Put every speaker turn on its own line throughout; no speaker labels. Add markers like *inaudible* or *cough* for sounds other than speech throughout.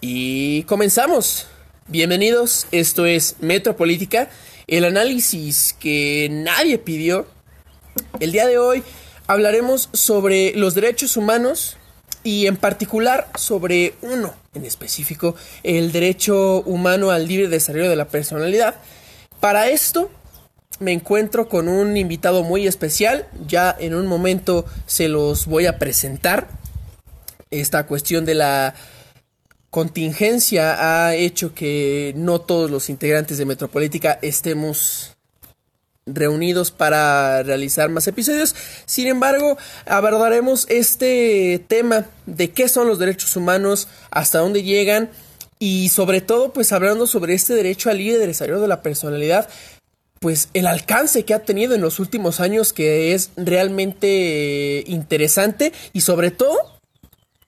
Y comenzamos. Bienvenidos, esto es Metropolítica, el análisis que nadie pidió. El día de hoy hablaremos sobre los derechos humanos y en particular sobre uno en específico, el derecho humano al libre desarrollo de la personalidad. Para esto me encuentro con un invitado muy especial, ya en un momento se los voy a presentar. Esta cuestión de la contingencia ha hecho que no todos los integrantes de Metropolítica estemos reunidos para realizar más episodios. Sin embargo, abordaremos este tema de qué son los derechos humanos, hasta dónde llegan y sobre todo pues hablando sobre este derecho al libre desarrollo de la personalidad, pues el alcance que ha tenido en los últimos años que es realmente interesante y sobre todo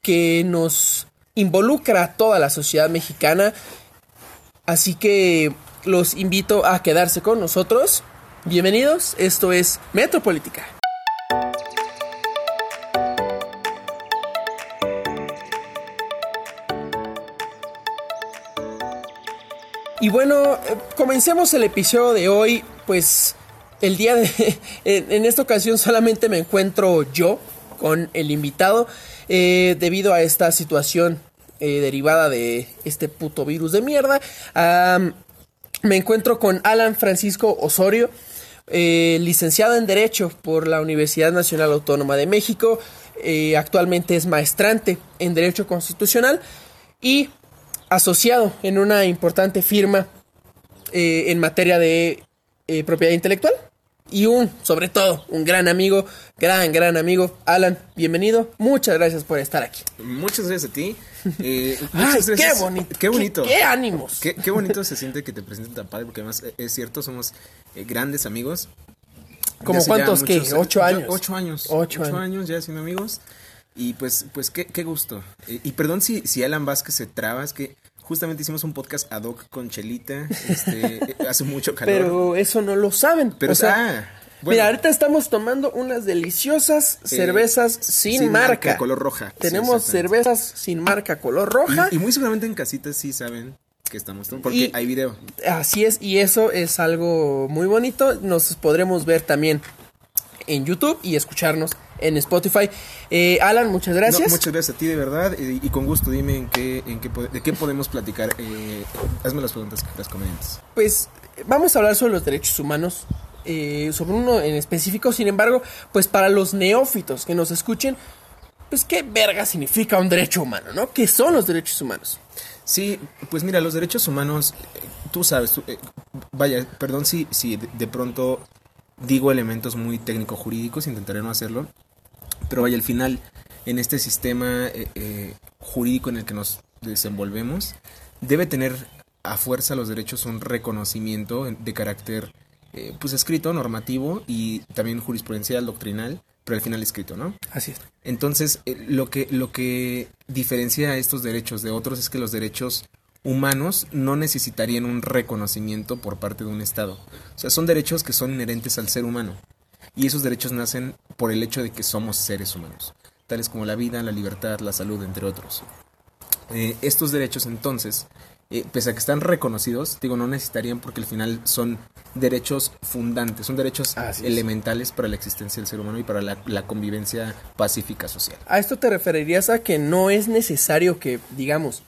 que nos involucra a toda la sociedad mexicana. Así que los invito a quedarse con nosotros. Bienvenidos, esto es Metropolítica. Y bueno, eh, comencemos el episodio de hoy, pues el día de... *laughs* En esta ocasión solamente me encuentro yo con el invitado. Eh, debido a esta situación eh, derivada de este puto virus de mierda. me encuentro con Alan Francisco Osorio, eh, licenciado en Derecho por la Universidad Nacional Autónoma de México. actualmente es maestrante en Derecho Constitucional y asociado en una importante firma en materia de propiedad intelectual y un, sobre todo, un gran amigo, gran, gran amigo. Alan, bienvenido. Muchas gracias por estar aquí.
Muchas gracias a ti.
Eh, *laughs* Ay, qué bonito.
Qué bonito.
Qué, ánimos.
Qué, bonito se siente que te presenten tan padre, porque además eh, es cierto, somos eh, grandes amigos.
¿Como cuántos? ¿Qué? ¿Ocho años?
ocho años. Ocho, años. ya siendo amigos. Y pues, pues qué, qué gusto. y perdón si, si Alan Vázquez se traba, es que Justamente hicimos un podcast ad hoc con Chelita. Este, *laughs* hace mucho calor.
Pero eso no lo saben.
Pero, o sea,
Mira, ahorita estamos tomando unas deliciosas eh, cervezas sin, marca.
Color roja.
Tenemos cervezas sin marca color roja.
Y, muy seguramente en casitas sí saben que estamos tomando, porque hay video.
Así es, y eso es algo muy bonito. Nos podremos ver también en YouTube y escucharnos en Spotify. Eh, Alan, muchas gracias.
muchas gracias a ti, de verdad. Y, con gusto, dime en qué, en qué, de qué podemos platicar. Eh, hazme las preguntas, las convenientes.
Pues vamos a hablar sobre los derechos humanos. Eh, sobre uno en específico, sin embargo, pues para los neófitos que nos escuchen, pues qué verga significa un derecho humano, ¿no? ¿Qué son los derechos humanos?
Sí, pues mira, los derechos humanos, tú sabes, vaya, perdón si, si de pronto digo elementos muy técnico-jurídicos, intentaré no hacerlo, pero vaya, al final, en este sistema eh, eh, jurídico en el que nos desenvolvemos, debe tener a fuerza los derechos un reconocimiento de carácter eh, pues escrito, normativo y también jurisprudencial, doctrinal, pero al final escrito, ¿no?
Así es.
Entonces, lo, que, lo que diferencia a estos derechos de otros es que los derechos humanos no necesitarían un reconocimiento por parte de un Estado. O sea, son derechos que son inherentes al ser humano. Y esos derechos nacen por el hecho de que somos seres humanos, tales como la vida, la libertad, la salud, entre otros. Eh, estos derechos entonces, eh, pese a que están reconocidos, digo, no necesitarían porque al final son derechos fundantes, son derechos elementales para la existencia del ser humano y para la, la, convivencia pacífica social.
A esto te referirías a que no es necesario que, digamos,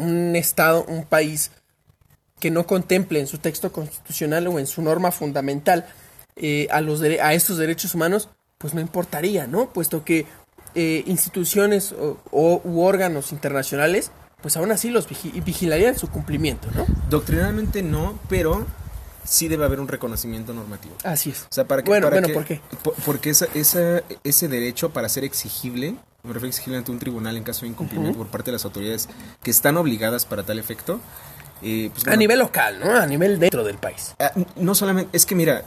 un Estado, un país que no contemple en su texto constitucional o en su norma fundamental eh, a, los a estos derechos humanos, pues no importaría, ¿no? Puesto que eh, instituciones o, u órganos internacionales, pues aún así los vigilarían su cumplimiento, ¿no?
Doctrinalmente no, pero sí debe haber un reconocimiento normativo.
Así es.
O sea, para que,
bueno,
bueno,
¿por qué?
porque esa, esa, ese derecho para ser exigible, me refiero a exigible ante un tribunal en caso de incumplimiento por parte de las autoridades que están obligadas para tal efecto.
Eh, pues, a nivel local, ¿no? A nivel dentro del país.
Ah, no solamente, es que mira,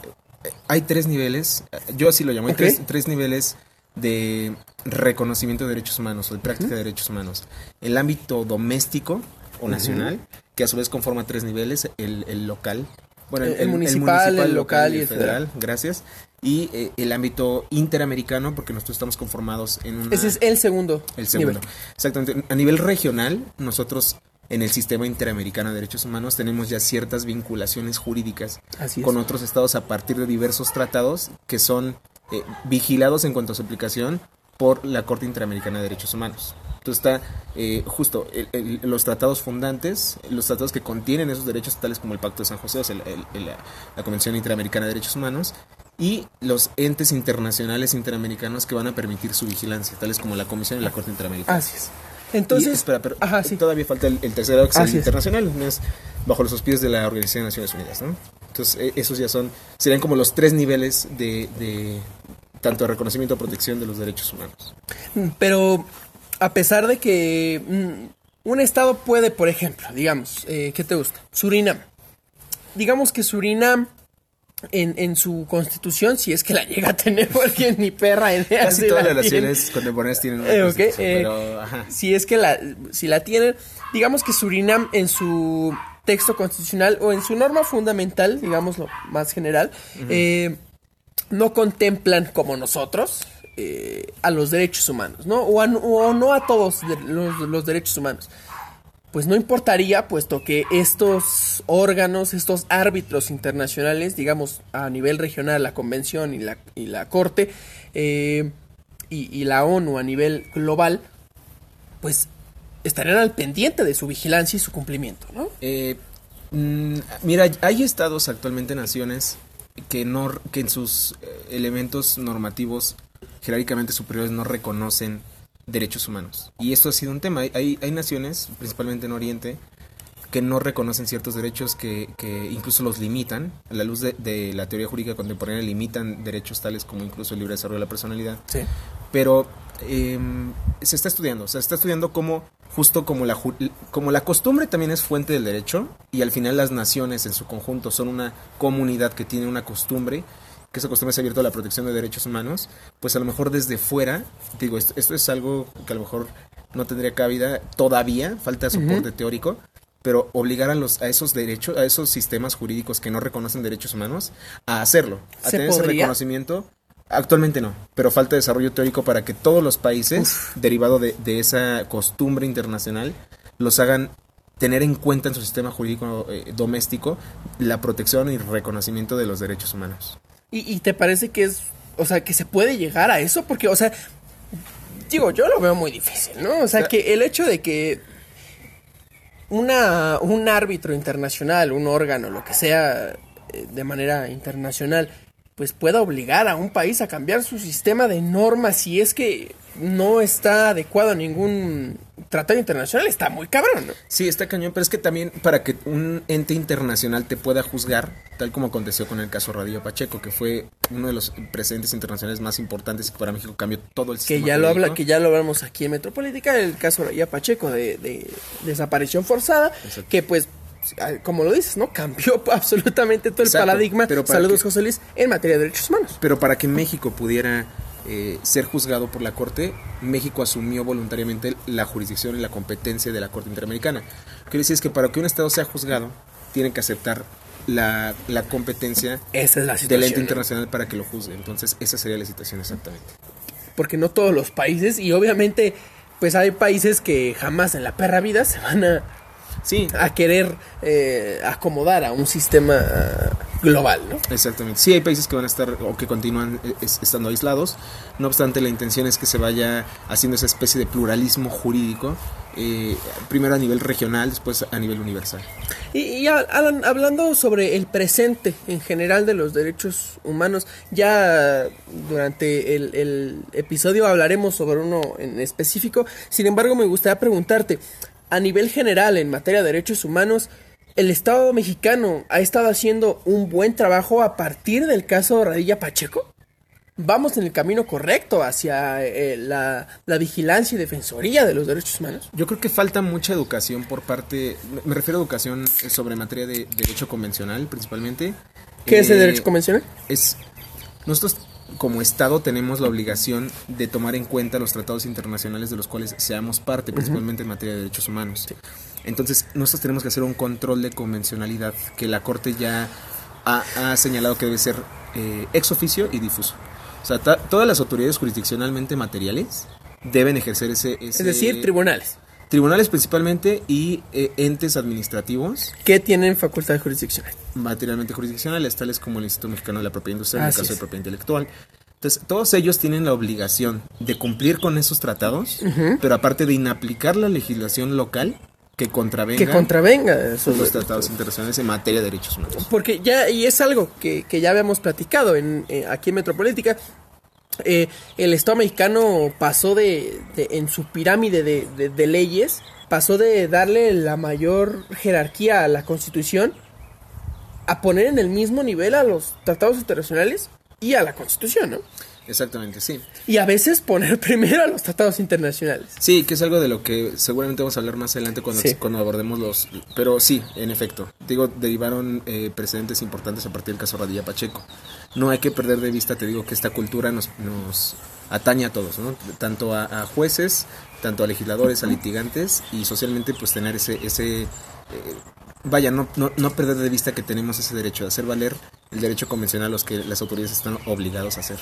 hay tres niveles, yo así lo llamo, hay tres, tres, niveles de reconocimiento de derechos humanos o de práctica de derechos humanos. El ámbito doméstico o nacional, que a su vez conforma tres niveles, el, el local,
bueno, el, municipal, el, local y el federal.
Gracias. Y eh, el ámbito interamericano, porque nosotros estamos conformados en un.
Ese es el segundo.
El segundo. Exactamente. A nivel regional, nosotros en el sistema interamericano de derechos humanos tenemos ya ciertas vinculaciones jurídicas con otros estados a partir de diversos tratados que son eh, vigilados en cuanto a su aplicación por la Corte Interamericana de Derechos Humanos. Entonces está eh, justo el- el- los tratados fundantes, los tratados que contienen esos derechos, tales como el Pacto de San José, o sea, el- la, la Convención Interamericana de Derechos Humanos, y los entes internacionales interamericanos que van a permitir su vigilancia, tales como la Comisión y la Corte Interamericana.
Así es. Entonces,
Y, espera, pero
ajá, sí.
todavía falta el, el tercer grado, internacional, es bajo los auspicios de la Organización de Naciones Unidas, ¿no? Entonces, eh, esos ya son, serían como los tres niveles de, de tanto de reconocimiento o protección de los derechos humanos.
Pero a pesar de que mm, un estado puede, por ejemplo, digamos, eh, ¿qué te gusta? Surinam. Digamos que Surinam en, en su constitución, si es que la *laughs* llega a tener, porque ni perra idea.
Casi
si
todas
la
las naciones contemporáneas tienen una
Eh, ok,
constitución,
eh,
pero, ajá.
si es que la, si la tienen, digamos que Surinam en su texto constitucional o en su norma fundamental, digamos lo más general, eh, no contemplan como nosotros eh, a los derechos humanos, ¿no? O, no a todos los, derechos humanos. Pues no importaría, puesto que estos órganos, estos árbitros internacionales, digamos a nivel regional, la Convención y la, y la Corte, eh, y, la ONU a nivel global, pues estarían al pendiente de su vigilancia y su cumplimiento, ¿no?
Eh, mm, mira, hay estados actualmente, naciones, que, no, que en sus elementos normativos jerárquicamente superiores no reconocen derechos humanos. Y esto ha sido un tema. Hay- Hay, naciones, principalmente en Oriente, que no reconocen ciertos derechos que, que incluso los limitan. A la luz de, de la teoría jurídica contemporánea limitan derechos tales como incluso el libre desarrollo de la personalidad
Sí.
pero eh, se está estudiando, se está estudiando cómo, justo como la, como la costumbre también es fuente del derecho, y al final las naciones en su conjunto son una comunidad que tiene una costumbre, que esa costumbre se ha abierto a la protección de derechos humanos, pues a lo mejor desde fuera, digo, esto, esto es algo que a lo mejor no tendría cabida todavía, falta soporte teórico, pero obligar a los a esos derechos, a esos sistemas jurídicos que no reconocen derechos humanos a hacerlo, a
¿Se
tener ese reconocimiento. Actualmente no, pero falta desarrollo teórico para que todos los países, derivado de, de esa costumbre internacional, los hagan tener en cuenta en su sistema jurídico eh, doméstico la protección y reconocimiento de los derechos humanos.
¿Y, y te parece que es, o sea, que se puede llegar a eso? Porque, o sea, digo, yo lo veo muy difícil, ¿no? O sea, que el hecho de que una, un árbitro internacional, un órgano, lo que sea, eh, de manera internacional, pues pueda obligar a un país a cambiar su sistema de normas si es que no está adecuado a ningún tratado internacional, está muy cabrón, ¿no?
Sí, está cañón, pero es que también para que un ente internacional te pueda juzgar, tal como aconteció con el caso Radillo Pacheco, que fue uno de los precedentes internacionales más importantes que para México cambió todo el
que
sistema
ya lo habla, que ya lo hablamos aquí en Metropolítica, el caso de Pacheco de, de desaparición forzada,
Exacto.
que pues como lo dices, ¿no? Cambió *laughs* absolutamente todo el
Exacto,
paradigma,
pero
saludos
que-
José Luis, en materia de derechos humanos.
Pero para que México pudiera eh, ser juzgado por la Corte, México asumió voluntariamente la jurisdicción y la competencia de la Corte Interamericana. Quiere decir es que para que un Estado sea juzgado, tiene que aceptar la, la competencia
Esa es la
del ente internacional para que lo juzgue. Entonces, esa sería la situación exactamente.
Porque no todos los países, y obviamente, pues hay países que jamás en la perra vida se van a,
Sí,
a querer eh, acomodar a un sistema ah, global, ¿no?
Exactamente. Sí, hay países que van a estar o que continúan eh, es- estando aislados. No obstante, la intención es que se vaya haciendo esa especie de pluralismo jurídico, eh, primero a nivel regional, después a nivel universal.
Y, y Alan, hablando sobre el presente en general de los derechos humanos, ya durante el, el episodio hablaremos sobre uno en específico. Sin embargo, me gustaría preguntarte, a nivel general en materia de derechos humanos, ¿el Estado mexicano ha estado haciendo un buen trabajo a partir del caso Radilla Pacheco? ¿Vamos en el camino correcto hacia eh, la, la vigilancia y defensoría de los derechos humanos?
Yo creo que falta mucha educación por parte, me- refiero a educación sobre materia de derecho convencional principalmente.
¿Qué es el
Eh,
derecho convencional?
es nosotros como Estado tenemos la obligación de tomar en cuenta los tratados internacionales de los cuales seamos parte, principalmente en materia de derechos humanos. Entonces, nosotros tenemos que hacer un control de convencionalidad que la Corte ya ha, ha señalado que debe ser eh, ex oficio y difuso. O sea, ta- todas las autoridades jurisdiccionalmente materiales deben ejercer ese...
Es decir, tribunales.
Tribunales principalmente y eh, entes administrativos.
Que tienen facultad jurisdiccional.
Materialmente jurisdiccionales, tales como el Instituto Mexicano de la Propiedad Industrial, en el caso de propiedad intelectual. Entonces, todos ellos tienen la obligación de cumplir con esos tratados, pero aparte de inaplicar la legislación local que contravenga,
que contravenga esos
los tratados internacionales en materia de derechos humanos.
Porque ya, y es algo que, que ya habíamos platicado en, eh, aquí en Metropolítica, eh, el Estado mexicano pasó de, en su pirámide de, de, de, leyes, pasó de darle la mayor jerarquía a la Constitución a poner en el mismo nivel a los tratados internacionales y a la Constitución, ¿no?
Exactamente, sí.
Y a veces poner *laughs* primero a los tratados internacionales.
Sí, que es algo de lo que seguramente vamos a hablar más adelante cuando, sí. cuando abordemos los... Pero sí, en efecto. Digo, derivaron eh, precedentes importantes a partir del caso Radilla Pacheco. No hay que perder de vista, te digo, que esta cultura nos, nos atañe a todos, ¿no? Tanto a, a jueces, tanto a legisladores, a litigantes y socialmente pues tener ese... ese eh, vaya, no, no, no, perder de vista que tenemos ese derecho de hacer valer el derecho convencional a los que las autoridades están obligados a hacer.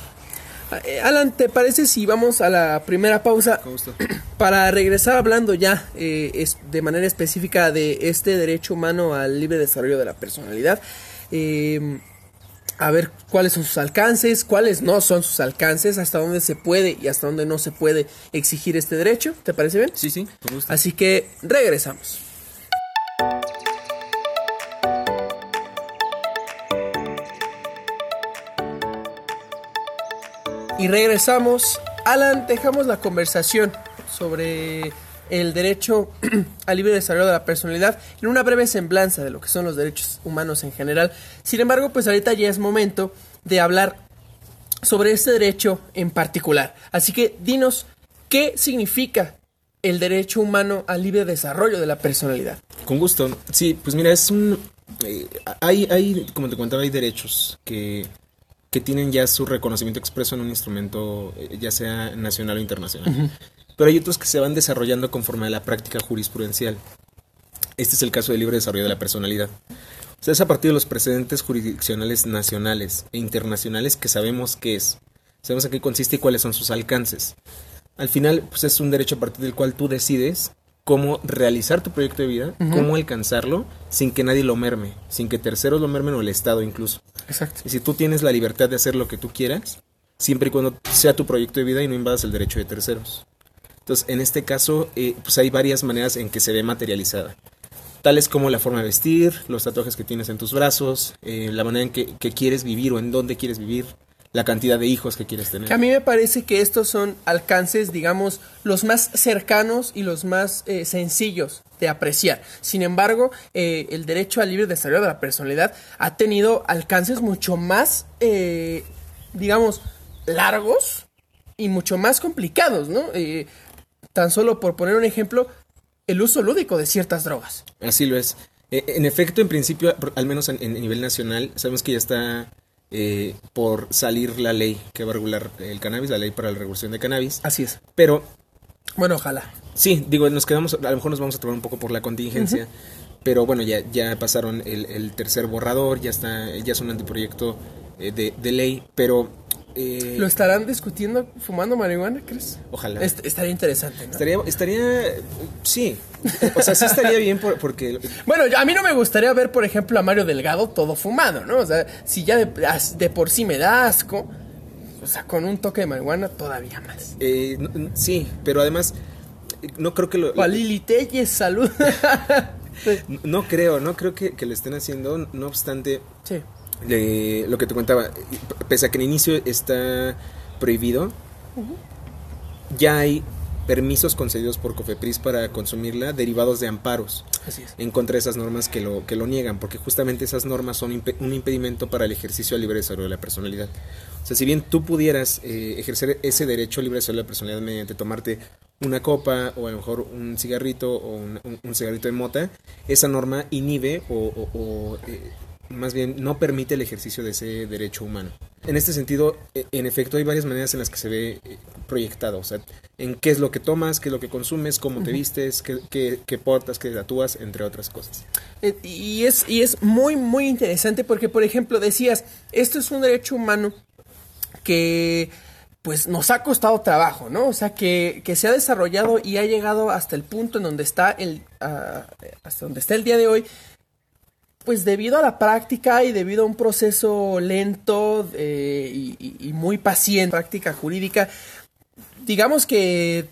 Alan, ¿te parece si vamos a la primera pausa *clears throat* para regresar hablando ya eh, es, de manera específica de este derecho humano al libre desarrollo de la personalidad? Eh, a ver cuáles son sus alcances, cuáles no son sus alcances, hasta dónde se puede y hasta dónde no se puede exigir este derecho. ¿Te parece bien?
Sí, sí.
Así que regresamos. Y regresamos. Alan, dejamos la conversación sobre el derecho *clears throat* al libre desarrollo de la personalidad en una breve semblanza de lo que son los derechos humanos en general. Sin embargo, pues ahorita ya es momento de hablar sobre este derecho en particular. Así que dinos, ¿qué significa el derecho humano al libre desarrollo de la personalidad?
Con gusto. Sí, pues mira, es un... Eh, hay, hay, como te contaba, hay derechos que que tienen ya su reconocimiento expreso en un instrumento, ya sea nacional o internacional. Uh -huh. Pero hay otros que se van desarrollando conforme a la práctica jurisprudencial. Este es el caso del libre desarrollo de la personalidad. O sea, es a partir de los precedentes jurisdiccionales nacionales e internacionales que sabemos qué es. Sabemos a qué consiste y cuáles son sus alcances. Al final, pues es un derecho a partir del cual tú decides cómo realizar tu proyecto de vida, uh -huh. cómo alcanzarlo sin que nadie lo merme, sin que terceros lo mermen o el Estado incluso.
Exacto.
Y si tú tienes la libertad de hacer lo que tú quieras, siempre y cuando sea tu proyecto de vida y no invadas el derecho de terceros. Entonces, en este caso, eh, pues hay varias maneras en que se ve materializada. Tales como la forma de vestir, los tatuajes que tienes en tus brazos, eh, la manera en que, que quieres vivir o en dónde quieres vivir, la cantidad de hijos que quieres tener.
Que a mí me parece que estos son alcances, digamos, los más cercanos y los más eh, sencillos de apreciar. Sin embargo, eh, el derecho al libre desarrollo de la personalidad ha tenido alcances mucho más, eh, digamos, largos y mucho más complicados, ¿no? Eh, tan solo por poner un ejemplo, el uso lúdico de ciertas drogas.
Así lo es. en efecto, en principio, al menos a nivel nacional, sabemos que ya está eh, por salir la ley que va a regular el cannabis, la ley para la regulación de cannabis.
Así es.
Pero.
Bueno, ojalá.
Sí, digo, nos quedamos, a lo mejor nos vamos a tomar un poco por la contingencia. Uh -huh. Pero bueno, ya, ya pasaron el, el, tercer borrador, ya está, ya es un anteproyecto eh, de, de, ley, pero.
Eh, ¿Lo estarán discutiendo fumando marihuana, crees?
Ojalá.
Est estaría interesante, ¿no?
Estaría, estaría, sí. O sea, sí estaría bien por, porque... *laughs*
Bueno, a mí no me gustaría ver, por ejemplo, a Mario Delgado todo fumado, ¿no? O sea, si ya de, de por sí me da asco, o sea, con un toque de marihuana todavía más.
Eh, no, sí, pero además, no creo que lo...
O a Lili Telles, salud. *laughs*
no creo, no creo que, que lo estén haciendo, no obstante...
Sí
lo que te contaba, pese a que en inicio está prohibido, uh -huh. ya hay permisos concedidos por Cofepris para consumirla derivados de amparos
Así es.
en contra de esas normas que lo, que lo niegan, porque justamente esas normas son imp un impedimento para el ejercicio libre desarrollo de la personalidad. O sea, si bien tú pudieras eh, ejercer ese derecho libre desarrollo de la personalidad mediante tomarte una copa o a lo mejor un cigarrito o un, un, un cigarrito de mota, esa norma inhibe o, o, o eh, más bien no permite el ejercicio de ese derecho humano. En este sentido, en efecto, hay varias maneras en las que se ve proyectado, o sea, en qué es lo que tomas, qué es lo que consumes, cómo uh -huh. te vistes, qué, qué, qué, portas, qué tatúas, entre otras cosas.
Eh, y, es, y es muy, muy interesante porque, por ejemplo, decías, esto es un derecho humano que pues nos ha costado trabajo, ¿no? O sea, que, que se ha desarrollado y ha llegado hasta el punto en donde está el, ah, hasta donde está el día de hoy, pues debido a la práctica y debido a un proceso lento eh, y, muy paciente, práctica jurídica, digamos que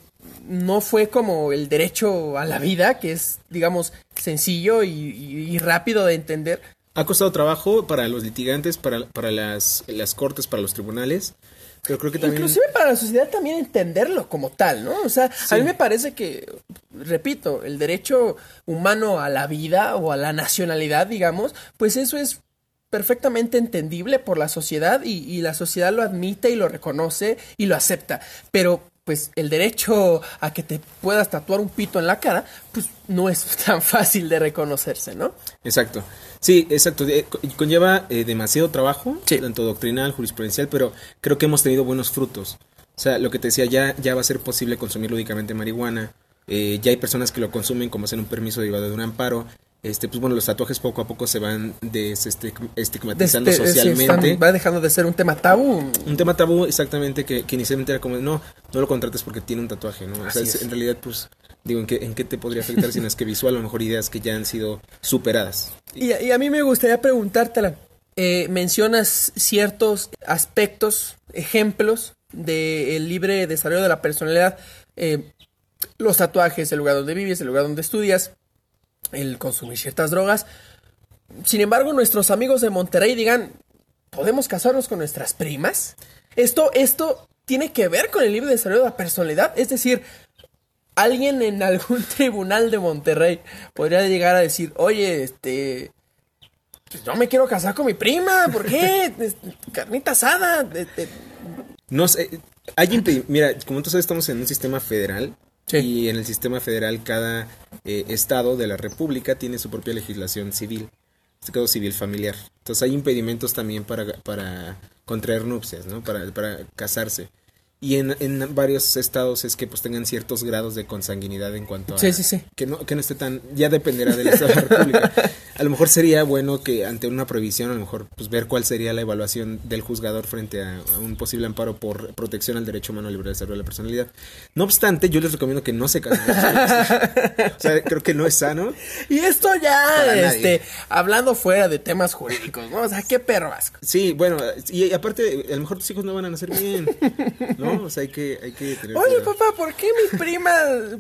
no fue como el derecho a la vida, que es, digamos, sencillo y, y- y rápido de entender.
Ha costado trabajo para los litigantes, para, para las, las cortes, para los tribunales, pero creo que también...
Inclusive para la sociedad también entenderlo como tal, ¿no? O sea, a mí me parece que, repito, el derecho humano a la vida o a la nacionalidad, digamos, pues eso es perfectamente entendible por la sociedad y, y la sociedad lo admite y lo reconoce y lo acepta. Pero pues el derecho a que te puedas tatuar un pito en la cara, pues no es *laughs* tan fácil de reconocerse, ¿no?
Exacto. Sí, exacto. Eh, co- Conlleva eh, demasiado trabajo,
Sí.
tanto doctrinal, jurisprudencial, pero creo que hemos tenido buenos frutos. O sea, lo que te decía, ya, ya va a ser posible consumir lúdicamente marihuana. Eh, ya hay personas que lo consumen como hacen un permiso derivado de un amparo. Este, pues bueno, los tatuajes poco a poco se van desestigmatizando
sí,
socialmente.
va dejando de ser un tema tabú.
Un tema tabú exactamente que, que inicialmente era como, no, no lo contrates porque tiene un tatuaje, ¿no? O sea, es- en realidad, pues, digo, ¿en qué, ¿en qué te podría afectar si no es que visual, a lo mejor ideas que ya han sido superadas?
Y, y a mí me gustaría preguntártela. Eh, mencionas ciertos aspectos, ejemplos del libre desarrollo de la personalidad, eh, los tatuajes, el lugar donde vives, el lugar donde estudias, el consumir ciertas drogas. Sin embargo, nuestros amigos de Monterrey digan, ¿podemos casarnos con nuestras primas? Esto, esto tiene que ver con el libre desarrollo de la personalidad. Es decir, alguien en *laughs* algún tribunal de Monterrey podría llegar a decir, oye, este, pues yo me quiero casar con mi prima, ¿por qué? *laughs* Este, Carnita asada. de-
No sé, hay mira, como tú sabes, estamos en un sistema federal Y en el sistema federal cada eh, estado de la república tiene su propia legislación civil, este caso civil familiar. Entonces hay impedimentos también para, para contraer nupcias, ¿no? Para, para casarse. Y en, en varios estados es que pues tengan ciertos grados de consanguinidad en cuanto a...
Sí, sí, sí.
Que no, que no esté tan... Ya dependerá del estado de la república. *laughs* A lo mejor sería bueno que ante una prohibición, a lo mejor pues ver cuál sería la evaluación del juzgador frente a, a un posible amparo por protección al derecho humano al libre desarrollo de la personalidad. No obstante, yo les recomiendo que no se casen. *laughs* o sea, creo que no es sano.
Y esto
Para
ya,
nadie.
este, hablando fuera de temas jurídicos, ¿no? O sea, qué perro asco.
Sí, bueno, y aparte, a lo mejor tus hijos no van a nacer bien, ¿no? O sea, hay que, hay que tener
Oye,
cuidado.
papá, ¿por qué mi prima,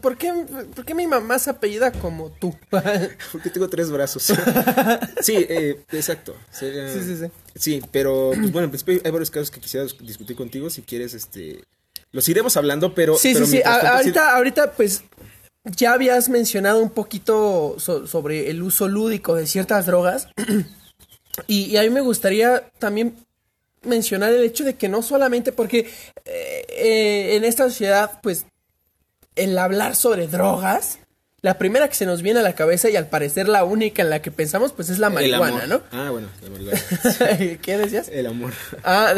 por qué, por qué mi mamá se apellida como tú? *laughs*
Porque tengo tres brazos. *laughs* sí, eh, exacto. Sería-
Sí, sí, sí.
Sí, pero pues bueno, en principio hay varios casos que quisiera dis- discutir contigo. Si quieres, este. Los iremos hablando, pero.
Sí,
pero
sí, sí. A- ahorita, ahorita, pues, ya habías mencionado un poquito so- sobre el uso lúdico de ciertas drogas. *clears throat* y, y a mí me gustaría también mencionar el hecho de que no solamente porque eh, eh, en esta sociedad, pues, el hablar sobre drogas, la primera que se nos viene a la cabeza y al parecer la única en la que pensamos, pues es la marihuana. ¿no?
Ah, bueno, la marihuana. *laughs*
¿Qué decías?
El amor.
Ah,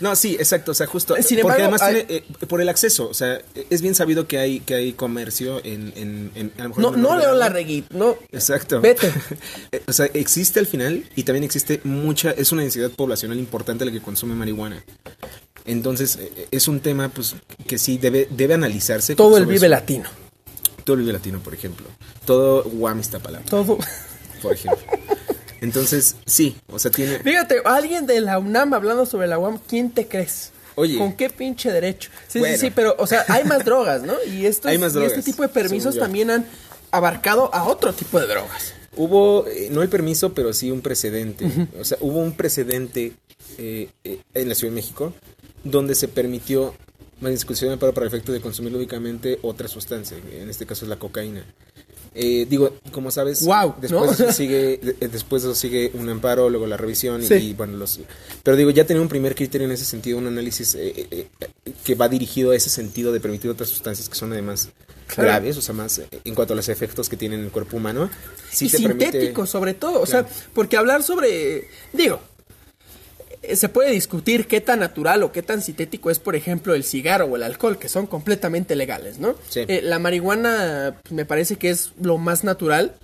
No, sí, exacto, o sea, justo.
Sin
porque
embargo,
además
hay-
tiene, eh, por el acceso, o sea, es bien sabido que hay, que hay comercio en, en, en- a lo mejor
no, no la reggae, no.
Exacto.
Vete. *laughs*
Eh, o sea, existe al final y también existe mucha, es una densidad poblacional importante la que consume marihuana. Entonces, eh, es un tema pues que sí debe, debe analizarse.
Todo el vive
eso.
latino.
Todo el latino, por ejemplo. Todo Guam palabra,
Todo.
por ejemplo. Entonces, sí, o sea, tiene...
Fíjate, alguien de la UNAM hablando sobre la UAM, ¿quién te crees?
Oye.
¿Con qué pinche derecho? Sí,
Bueno.
sí, sí, pero, o sea, hay más drogas, ¿no? Y, estos,
Hay más
y este tipo de permisos también han abarcado a otro tipo de drogas.
Hubo, eh, no el permiso, pero sí un precedente. O sea, hubo un precedente eh, eh, en la Ciudad de México donde se permitió más discusión de amparo para el efecto de consumir lúdicamente otra sustancia. En este caso es la cocaína. Eh, digo, como sabes,
Guau,
después,
¿no? *laughs*
sigue, de- después sigue un amparo, luego la revisión y,
Sí.
y, bueno, los... Pero digo, ya tenía un primer criterio en ese sentido, un análisis eh, eh, eh, que va dirigido a ese sentido de permitir otras sustancias que son además
Claro.
graves, o sea, más eh, en cuanto a los efectos que tienen en el cuerpo humano. sí
y
te permite-
sintéticos, sobre todo. O sea, porque hablar sobre. Digo. Se puede discutir qué tan natural o qué tan sintético es, por ejemplo, el cigarro o el alcohol, que son completamente legales, ¿no?
Sí.
Eh, la marihuana pues, me parece que es lo más natural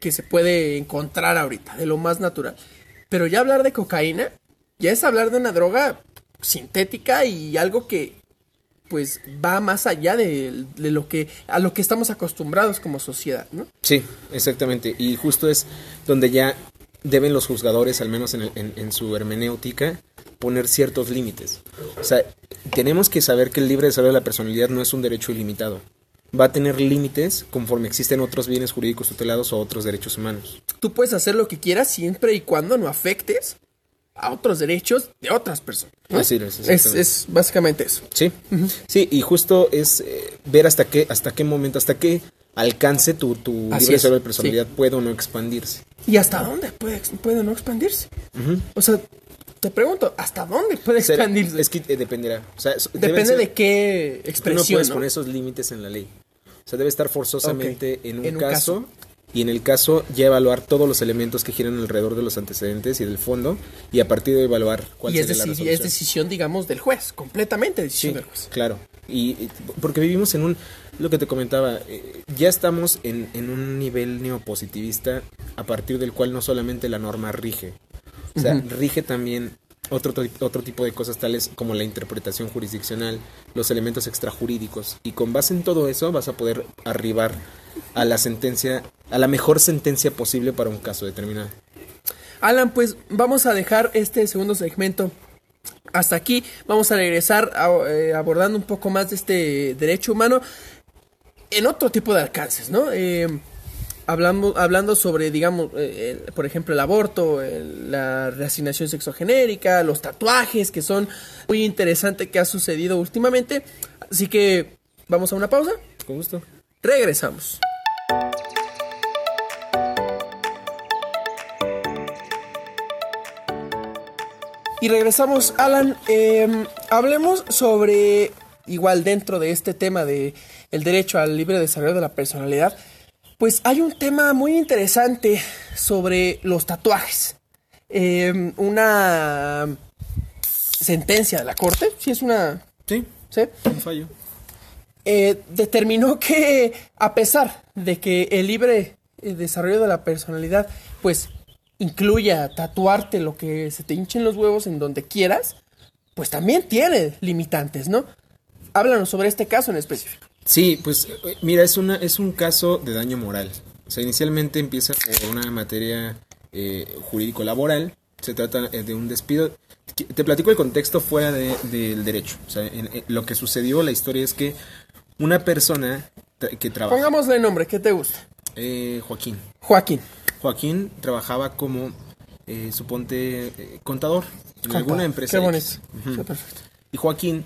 que se puede encontrar ahorita, de lo más natural. Pero ya hablar de cocaína, ya es hablar de una droga sintética y algo que pues va más allá de, lo que a lo que estamos acostumbrados como sociedad, ¿no?
Sí, exactamente. Y justo es donde ya deben los juzgadores, al menos en, en, su hermenéutica, poner ciertos límites. O sea, tenemos que saber que el libre desarrollo de la personalidad no es un derecho ilimitado. Va a tener límites conforme existen otros bienes jurídicos tutelados o otros derechos humanos.
Tú puedes hacer lo que quieras siempre y cuando no afectes a otros derechos de otras personas.
Así
es, es, básicamente eso.
Sí, sí, y justo es eh, ver hasta qué, hasta qué momento, hasta qué alcance tu, tu libre desarrollo de personalidad puede o no expandirse.
¿Y hasta dónde puede, puede no expandirse? O sea, te pregunto, ¿hasta dónde puede expandirse?
Es que eh, dependerá.
Depende de qué expresión.
no puedes poner esos límites en la ley. O sea, debe estar forzosamente en un, caso, y en el caso ya evaluar todos los elementos que giran alrededor de los antecedentes y del fondo y a partir de evaluar cuál
y es, la y es decisión, digamos, del juez, completamente decisión del juez.
Claro, y, porque vivimos en un, lo que te comentaba, eh, ya estamos en, en un nivel neopositivista a partir del cual no solamente la norma rige, o sea, rige también otro, otro tipo de cosas tales como la interpretación jurisdiccional, los elementos extrajurídicos. Y con base en todo eso vas a poder arribar a la sentencia, a la mejor sentencia posible para un caso determinado.
Alan, pues vamos a dejar este segundo segmento hasta aquí. Vamos a regresar eh, abordando un poco más de este derecho humano en otro tipo de alcances, ¿no? Eh, hablando, hablando sobre, digamos, eh, por ejemplo, el aborto, la reasignación sexogenérica, los tatuajes, que son muy interesantes que ha sucedido últimamente. Así que vamos a una pausa.
Con gusto.
Regresamos. Y regresamos, Alan. Em, hablemos sobre, igual dentro de este tema de el derecho al libre desarrollo de la personalidad, pues hay un tema muy interesante sobre los tatuajes. Em, una sentencia de la corte, si es una...
Sí, ¿sí? un fallo.
Eh, determinó que a pesar de que el libre eh, desarrollo de la personalidad, pues incluya tatuarte lo que se te hinchen los huevos en donde quieras, pues también tiene limitantes, ¿no? Háblanos sobre este caso en específico.
Sí, pues eh, mira, es, una, es un caso de daño moral. O sea, inicialmente empieza por una materia eh, jurídico-laboral. Se trata eh, de un despido. Te platico el contexto fuera del derecho. O sea, lo que sucedió, la historia es que una persona que trabaja...
Pongámosle nombre, ¿qué te gusta?
Joaquín.
Joaquín.
Joaquín trabajaba como, suponte, contador en alguna empresa.
Qué bonito. perfecto.
Y Joaquín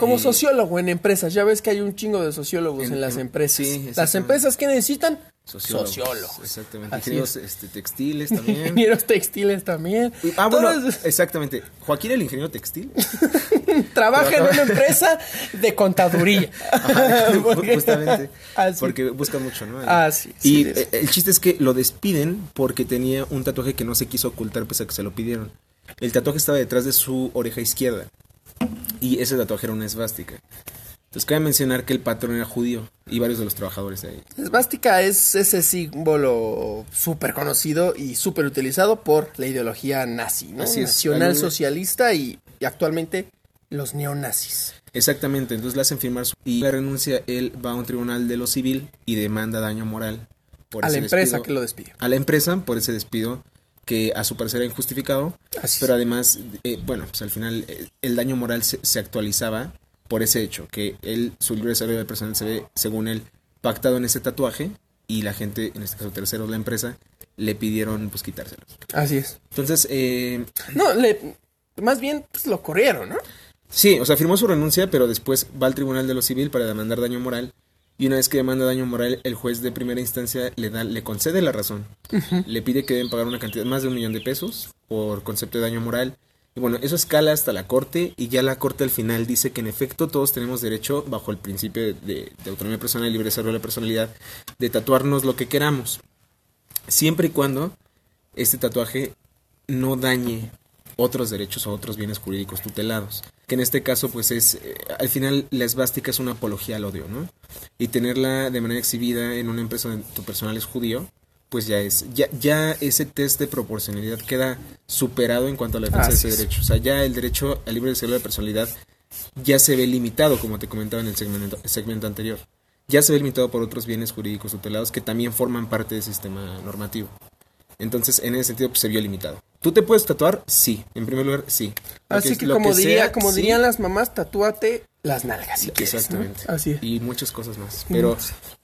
como sociólogo en empresas, ya ves que hay un chingo de sociólogos en, las empresas. las empresas que necesitan
sociólogos. Exactamente. Ingenieros este, textiles *laughs* también.
Ingenieros textiles también.
Ah, bueno, exactamente. Joaquín, el ingeniero textil. *laughs* *laughs*
Trabaja en una empresa de contaduría. *laughs*
porque, justamente. Porque busca mucho, ¿no?
Ah, sí.
Y eh, el chiste es que lo despiden porque tenía un tatuaje que no se quiso ocultar pese a que se lo pidieron. El tatuaje estaba detrás de su oreja izquierda. Y ese tatuaje era una esvástica. Entonces cabe mencionar que el patrón era judío y varios de los trabajadores de ahí.
Esvástica es ese símbolo súper conocido y súper utilizado por la ideología nazi, ¿no? Nacional socialista y, actualmente los neonazis.
Exactamente, entonces le hacen firmar su... Y la renuncia, él va a un tribunal de lo civil y demanda daño moral.
Por a la empresa que lo despide.
A la empresa por ese despido que a su parecer era injustificado, pero además, eh, bueno, pues al final eh, el daño moral se, actualizaba por ese hecho, que él, su libre desarrollo de personal se ve, según él, pactado en ese tatuaje y la gente, en este caso terceros, la empresa, le pidieron pues quitárselo.
Así es.
Entonces, eh,
no, le, más bien pues, lo corrieron, ¿no?
Sí, o sea, firmó su renuncia, pero después va al tribunal de lo civil para demandar daño moral y una vez que demanda daño moral, el juez de primera instancia le da, le concede la razón. Le pide que deben pagar una cantidad más de un millón de pesos por concepto de daño moral. Y bueno, eso escala hasta la corte y ya la corte al final dice que en efecto todos tenemos derecho, bajo el principio de, autonomía personal y libre desarrollo de la personalidad, de tatuarnos lo que queramos. Siempre y cuando este tatuaje no dañe otros derechos o otros bienes jurídicos tutelados que en este caso pues es, eh, al final la esvástica es una apología al odio, ¿no? Y tenerla de manera exhibida en una empresa donde tu personal es judío, pues ya es, ya, ya ese test de proporcionalidad queda superado en cuanto a la defensa de ese derecho. O sea, ya el derecho al libre desarrollo de la personalidad ya se ve limitado, como te comentaba en el segmento, segmento anterior. Ya se ve limitado por otros bienes jurídicos tutelados que también forman parte del sistema normativo. Entonces, en ese sentido, pues, se vio limitado. ¿Tú te puedes tatuar? Sí. En primer lugar, sí.
Así que, como, diría, como dirían las mamás, tatúate las nalgas si
Exactamente.
Así
Y muchas cosas más. Pero,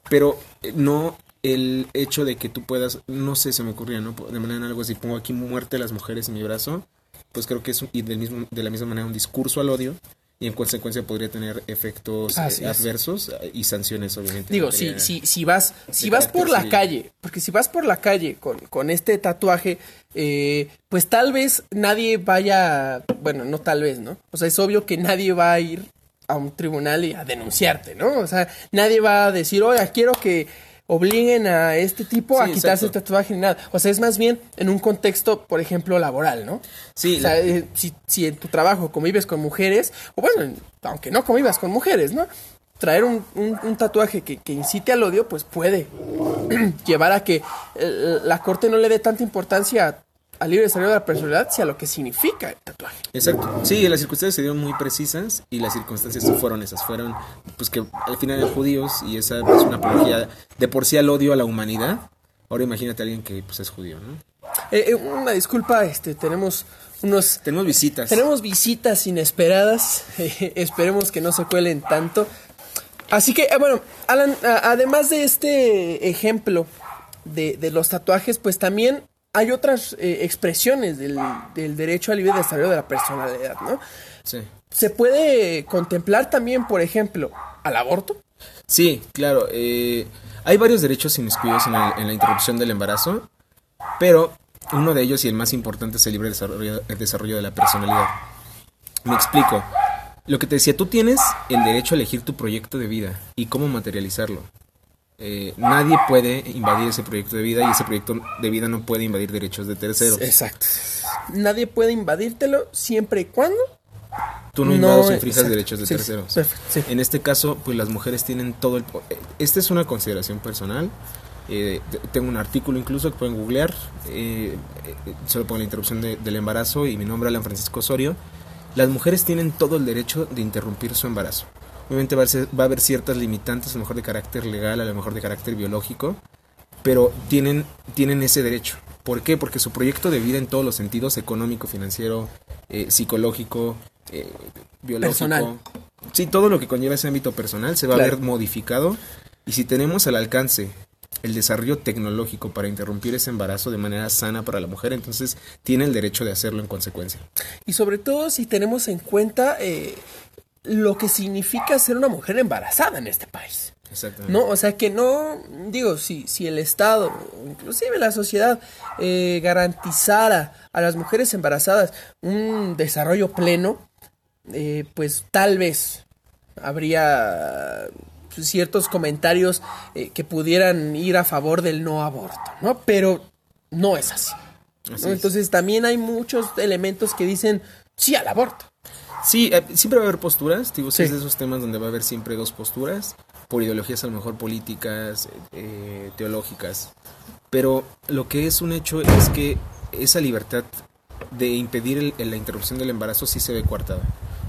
pero eh, no el hecho de que tú puedas, no sé, se me ocurría, ¿no? De manera algo así, pongo aquí muerte a las mujeres en mi brazo, pues creo que es y del mismo, de la misma manera un discurso al odio y en consecuencia podría tener efectos eh, adversos y sanciones obviamente.
Digo, si, si, si vas, si vas por la calle, porque si vas por la calle con, con este tatuaje, eh, pues tal vez nadie vaya, bueno, no tal vez, ¿no? O sea, es obvio que nadie va a ir a un tribunal y a denunciarte, ¿no? O sea, nadie va a decir, oiga, quiero que obliguen a este tipo a quitarse el tatuaje ni nada. O sea, es más bien en un contexto, por ejemplo, laboral, ¿no?
Sí.
O sea, eh, si, si, en tu trabajo convives con mujeres, o bueno, aunque no convivas con mujeres, ¿no? Traer un, un, tatuaje que, que, incite al odio, pues puede *clears throat* llevar a que eh, la corte no le dé tanta importancia a al libre desarrollo de la personalidad, sea lo que significa el tatuaje.
Exacto. Sí, las circunstancias se dieron muy precisas y las circunstancias fueron esas. Fueron, pues que al final eran judíos y esa es una apología de por sí al odio a la humanidad. Ahora imagínate a alguien que pues es judío, ¿no?
Eh, eh, una disculpa, este, tenemos unos...
Tenemos visitas.
Tenemos visitas inesperadas. *laughs* esperemos que no se cuelen tanto. Así que, eh, bueno, Alan, además de este ejemplo de, de los tatuajes, pues también hay otras eh, expresiones del, derecho al libre desarrollo de la personalidad, ¿no?
Sí.
¿Se puede contemplar también, por ejemplo, al aborto?
Sí, claro. Eh, hay varios derechos inmiscuidos en, en, la interrupción del embarazo, pero uno de ellos y el más importante es el libre desarrollo, el desarrollo de la personalidad. Me explico. Lo que te decía, tú tienes el derecho a elegir tu proyecto de vida y cómo materializarlo. Eh, nadie puede invadir ese proyecto de vida y ese proyecto de vida no puede invadir derechos de terceros.
Exacto. Nadie puede invadírtelo siempre y cuando
tú no invadas o derechos de terceros. En este caso, pues las mujeres tienen todo el... Esta es una consideración personal. Eh, tengo un artículo incluso que pueden googlear. Eh, eh, solo pongo la interrupción del embarazo y mi nombre es Alan Francisco Osorio. Las mujeres tienen todo el derecho de interrumpir su embarazo. Obviamente va a, haber ciertas limitantes, a lo mejor de carácter legal, a lo mejor de carácter biológico, pero tienen, tienen ese derecho. ¿Por qué? Porque su proyecto de vida en todos los sentidos, económico, financiero, eh, psicológico, eh, biológico,
personal.
sí, todo lo que conlleva ese ámbito personal se va a ver modificado. Y si tenemos al alcance el desarrollo tecnológico para interrumpir ese embarazo de manera sana para la mujer, entonces tiene el derecho de hacerlo en consecuencia.
Y sobre todo si tenemos en cuenta eh, lo que significa ser una mujer embarazada en este país.
Exactamente.
¿No? O sea que no, digo, si, si el Estado, inclusive la sociedad, eh, garantizara a las mujeres embarazadas un desarrollo pleno, eh, pues tal vez habría ciertos comentarios eh, que pudieran ir a favor del no aborto, ¿no? Pero no es así. Entonces también hay muchos elementos que dicen sí al aborto.
Sí, eh, siempre va a haber posturas, digo, es de esos temas donde va a haber siempre dos posturas, por ideologías a lo mejor políticas, eh, teológicas, pero lo que es un hecho es que esa libertad de impedir la interrupción del embarazo sí se ve coartada.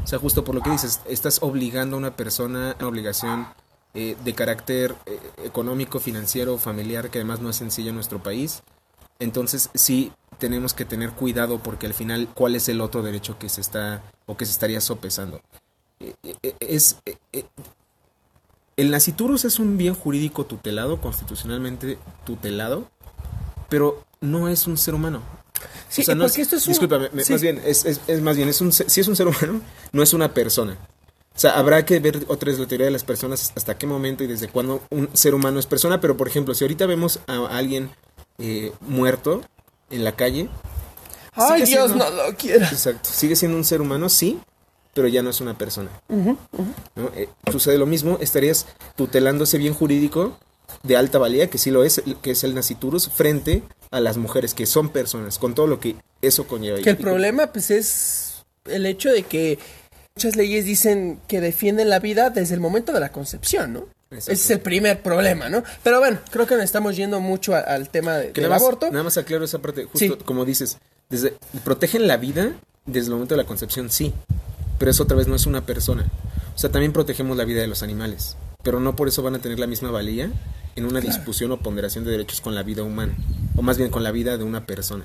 O sea, justo por lo que dices, estás obligando a una persona a una obligación eh, de carácter económico, financiero, familiar, que además no es sencilla en nuestro país. Entonces sí tenemos que tener cuidado porque al final, ¿cuál es el otro derecho que se está o que se estaría sopesando? Eh, eh, es, eh, el naciturus es un bien jurídico tutelado, constitucionalmente tutelado, pero no es un ser humano.
Sí, porque esto es
un... Discúlpame, más bien, es, es, más bien, es un, si es un ser humano, no es una persona. O sea, habrá que ver otra vez la teoría de las personas, hasta qué momento y desde cuándo un ser humano es persona, pero por ejemplo, si ahorita vemos a alguien muerto, en la calle.
Ay, Dios no lo quiera.
Exacto. Sigue siendo un ser humano, sí, pero ya no es una persona. Eh, sucede lo mismo, estarías tutelando ese bien jurídico de alta valía, que sí lo es, que es el naciturus, frente a las mujeres, que son personas, con todo lo que eso conlleva.
Que el problema, pues, es el hecho de que muchas leyes dicen que defienden la vida desde el momento de la concepción, ¿no? Ese es el primer problema, ¿no? Pero bueno, creo que nos estamos yendo mucho al tema de, del aborto.
Nada más aclaro esa parte, justo como dices, desde, protegen la vida desde el momento de la concepción, sí, pero eso otra vez no es una persona. O sea, también protegemos la vida de los animales, pero no por eso van a tener la misma valía en una discusión o ponderación de derechos con la vida humana, o más bien con la vida de una persona.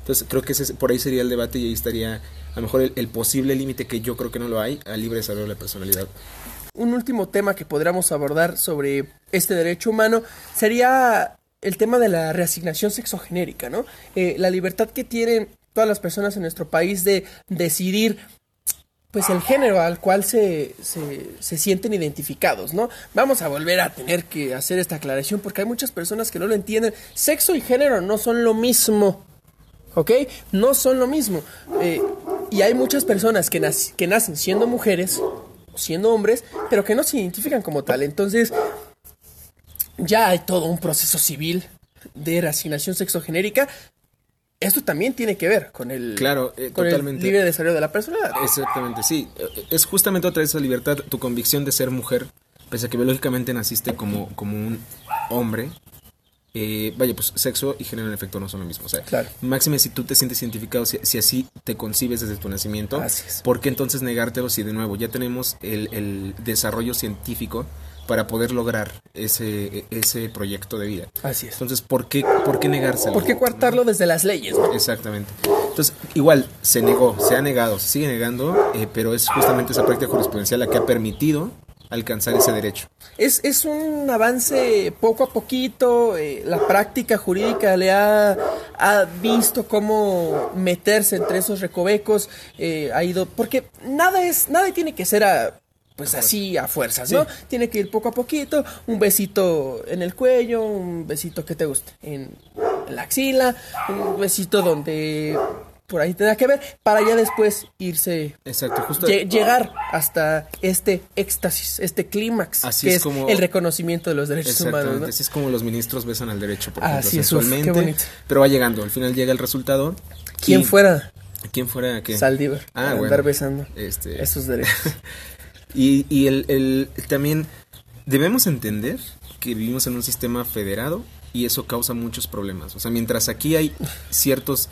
Entonces creo que ese, por ahí sería el debate y ahí estaría a lo mejor el, posible límite que yo creo que no lo hay al libre desarrollo de la personalidad.
Un último tema que podríamos abordar sobre este derecho humano sería el tema de la reasignación sexogenérica, ¿no? Eh, la libertad que tienen todas las personas en nuestro país de decidir pues el género al cual se, se, sienten identificados, ¿no? Vamos a volver a tener que hacer esta aclaración porque hay muchas personas que no lo entienden. Sexo y género no son lo mismo, ¿ok? No son lo mismo. Eh, y hay muchas personas que, que nacen siendo mujeres, siendo hombres, pero que no se identifican como tal. Entonces, ya hay todo un proceso civil de reasignación sexogenérica esto también tiene que ver con el,
claro, eh, totalmente.
libre desarrollo de la personalidad.
Exactamente, sí. Es justamente otra vez esa libertad, tu convicción de ser mujer, pese a que biológicamente naciste como, como un hombre. Eh, vaya, pues sexo y género en efecto no son lo mismo. O sea,
claro.
máxime si tú te sientes identificado, si, así te concibes desde tu nacimiento, ¿por qué entonces negártelo si de nuevo ya tenemos el, el desarrollo científico para poder lograr ese, ese proyecto de vida.
Así es.
Entonces, ¿por qué, por qué negárselo?
¿Por qué coartarlo desde las leyes?
Exactamente. Entonces, igual, se negó, se ha negado, se sigue negando, eh, pero es justamente esa práctica jurisprudencial la que ha permitido alcanzar ese derecho.
Es, es un avance poco a poquito, eh, la práctica jurídica le ha, ha, visto cómo meterse entre esos recovecos, eh, ha ido, porque nada es, nada tiene que ser a pues así a fuerzas, ¿no? Tiene que ir poco a poquito, un besito en el cuello, un besito que te guste en la axila, un besito donde por ahí tenga que ver, para ya después irse.
Exacto, justo.
Llegar hasta este éxtasis, este clímax, que es, como, el reconocimiento de los derechos humanos.
Así es como los ministros besan al derecho, por ejemplo, sensualmente. pero va llegando, al final llega el resultado.
¿Quién fuera?
¿Quién fuera qué?
Saldívar. Ah, bueno. Andar besando este... esos *laughs* derechos.
Y, y el, el, también debemos entender que vivimos en un sistema federado y eso causa muchos problemas. O sea, mientras aquí hay ciertos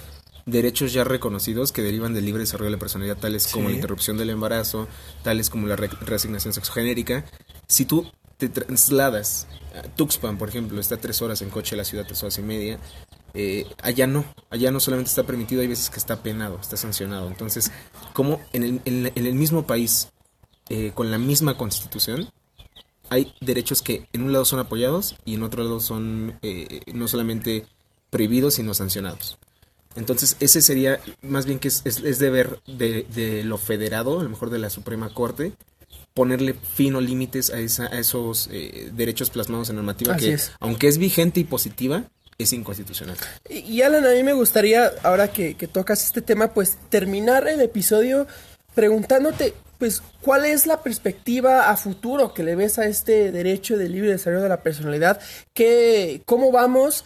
derechos ya reconocidos que derivan del libre desarrollo de la personalidad, tales como la interrupción del embarazo, tales como la reasignación sexogenérica, si tú te trasladas a Tuxpan, por ejemplo, está tres horas en coche a la ciudad, tres horas y media, eh, allá no, allá no solamente está permitido, hay veces que está penado, está sancionado. Entonces, como en el, en el mismo país eh, con la misma constitución, hay derechos que en un lado son apoyados y en otro lado son eh, no solamente prohibidos, sino sancionados. Entonces, ese sería más bien que es, es, deber de, lo federado, a lo mejor de la Suprema Corte, ponerle fin o límites a, esa, a esos eh, derechos plasmados en normativa que, aunque es vigente y positiva, es inconstitucional.
Y, Alan, a mí me gustaría, ahora que, que tocas este tema, pues terminar el episodio preguntándote pues, ¿cuál es la perspectiva a futuro que le ves a este derecho de libre desarrollo de la personalidad? ¿Qué, ¿Cómo vamos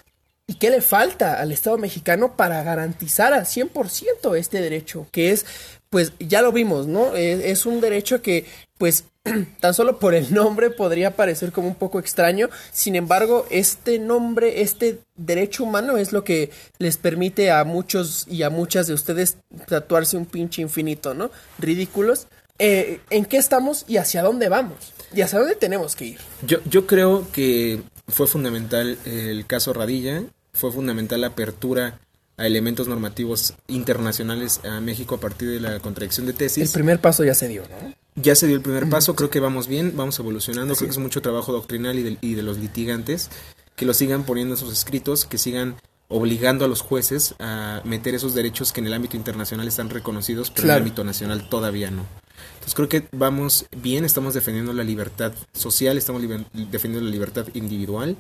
y qué le falta al Estado mexicano para garantizar al 100% este derecho? Que es, pues, ya lo vimos, ¿no? Es, un derecho que, pues, *clears throat* tan solo por el nombre podría parecer como un poco extraño. Sin embargo, este nombre, este derecho humano es lo que les permite a muchos y a muchas de ustedes tatuarse un pinche infinito, ¿no? Ridículos eh, en qué estamos y hacia dónde vamos y hacia dónde tenemos que ir.
Yo, yo creo que fue fundamental el caso Radilla, fue fundamental la apertura a elementos normativos internacionales a México a partir de la contradicción de tesis.
El primer paso ya se dio, ¿no?
Ya se dio el primer paso, creo que vamos bien, vamos evolucionando, creo que es mucho trabajo doctrinal y de, y de los litigantes, que lo sigan poniendo en sus escritos, que sigan obligando a los jueces a meter esos derechos que en el ámbito internacional están reconocidos, pero en el ámbito nacional todavía no. Entonces creo que vamos bien, estamos defendiendo la libertad social, estamos defendiendo la libertad individual,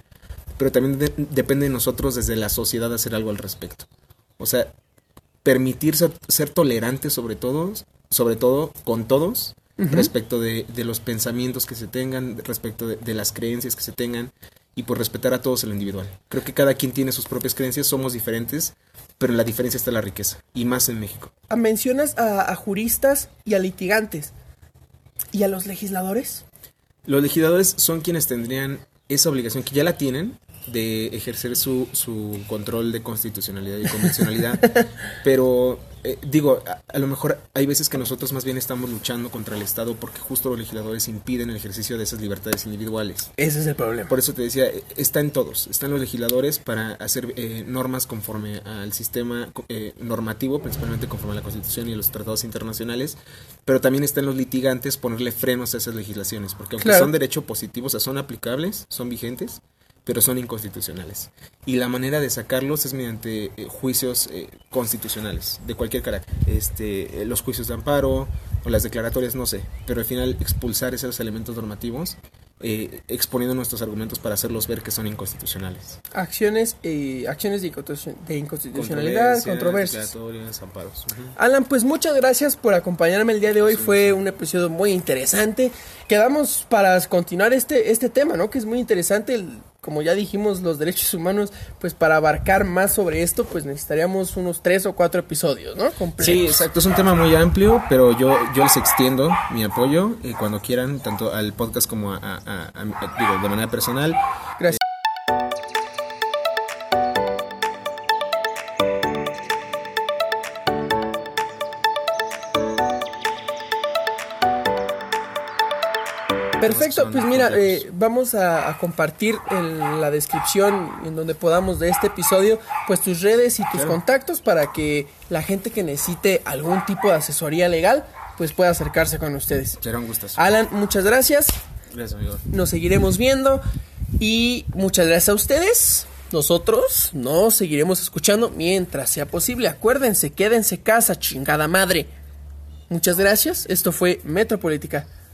pero también depende de nosotros desde la sociedad hacer algo al respecto. O sea, permitir ser, tolerantes sobre todo, sobre todo con todos, respecto de, los pensamientos que se tengan, respecto de, las creencias que se tengan y por respetar a todos en lo individual. Creo que cada quien tiene sus propias creencias, somos diferentes, pero en la diferencia está la riqueza, y más en México.
Ah, mencionas a, juristas y a litigantes. ¿Y a los legisladores?
Los legisladores son quienes tendrían esa obligación, que ya la tienen, de ejercer su, su control de constitucionalidad y convencionalidad, *laughs* pero eh, digo, a, lo mejor hay veces que nosotros más bien estamos luchando contra el Estado porque justo los legisladores impiden el ejercicio de esas libertades individuales.
Ese es el problema.
Por eso te decía, eh, está en todos, están los legisladores para hacer eh, normas conforme al sistema normativo, principalmente conforme a la Constitución y a los tratados internacionales, pero también están los litigantes ponerle frenos a esas legislaciones, porque aunque son derecho positivos, o sea, son aplicables, son vigentes, pero son inconstitucionales. Y la manera de sacarlos es mediante eh, juicios eh, constitucionales, de cualquier carácter. Este, eh, los juicios de amparo o las declaratorias, no sé, pero al final expulsar esos elementos normativos exponiendo nuestros argumentos para hacerlos ver que son inconstitucionales.
Acciones, acciones de, inconstitucionalidad, controversias.
Amparos.
Alan, pues muchas gracias por acompañarme el día de hoy. Fue un episodio muy interesante. Quedamos para continuar este, este tema, ¿no? Que es muy interesante. El, como ya dijimos, los derechos humanos, pues para abarcar más sobre esto, pues necesitaríamos unos tres o cuatro episodios, ¿no?
Sí, exacto, es un tema muy amplio, pero yo, yo les extiendo mi apoyo y cuando quieran, tanto al podcast como a, digo, de manera personal.
Gracias. Perfecto, pues mira, eh, vamos a, compartir en la descripción en donde podamos de este episodio, pues tus redes y tus contactos para que la gente que necesite algún tipo de asesoría legal, pues pueda acercarse con ustedes.
Será un gusto.
Alan, muchas gracias.
Gracias, amigo.
Nos seguiremos viendo y muchas gracias a ustedes. Nosotros nos seguiremos escuchando mientras sea posible. Acuérdense, quédense casa, chingada madre. Muchas gracias. Esto fue Metropolítica.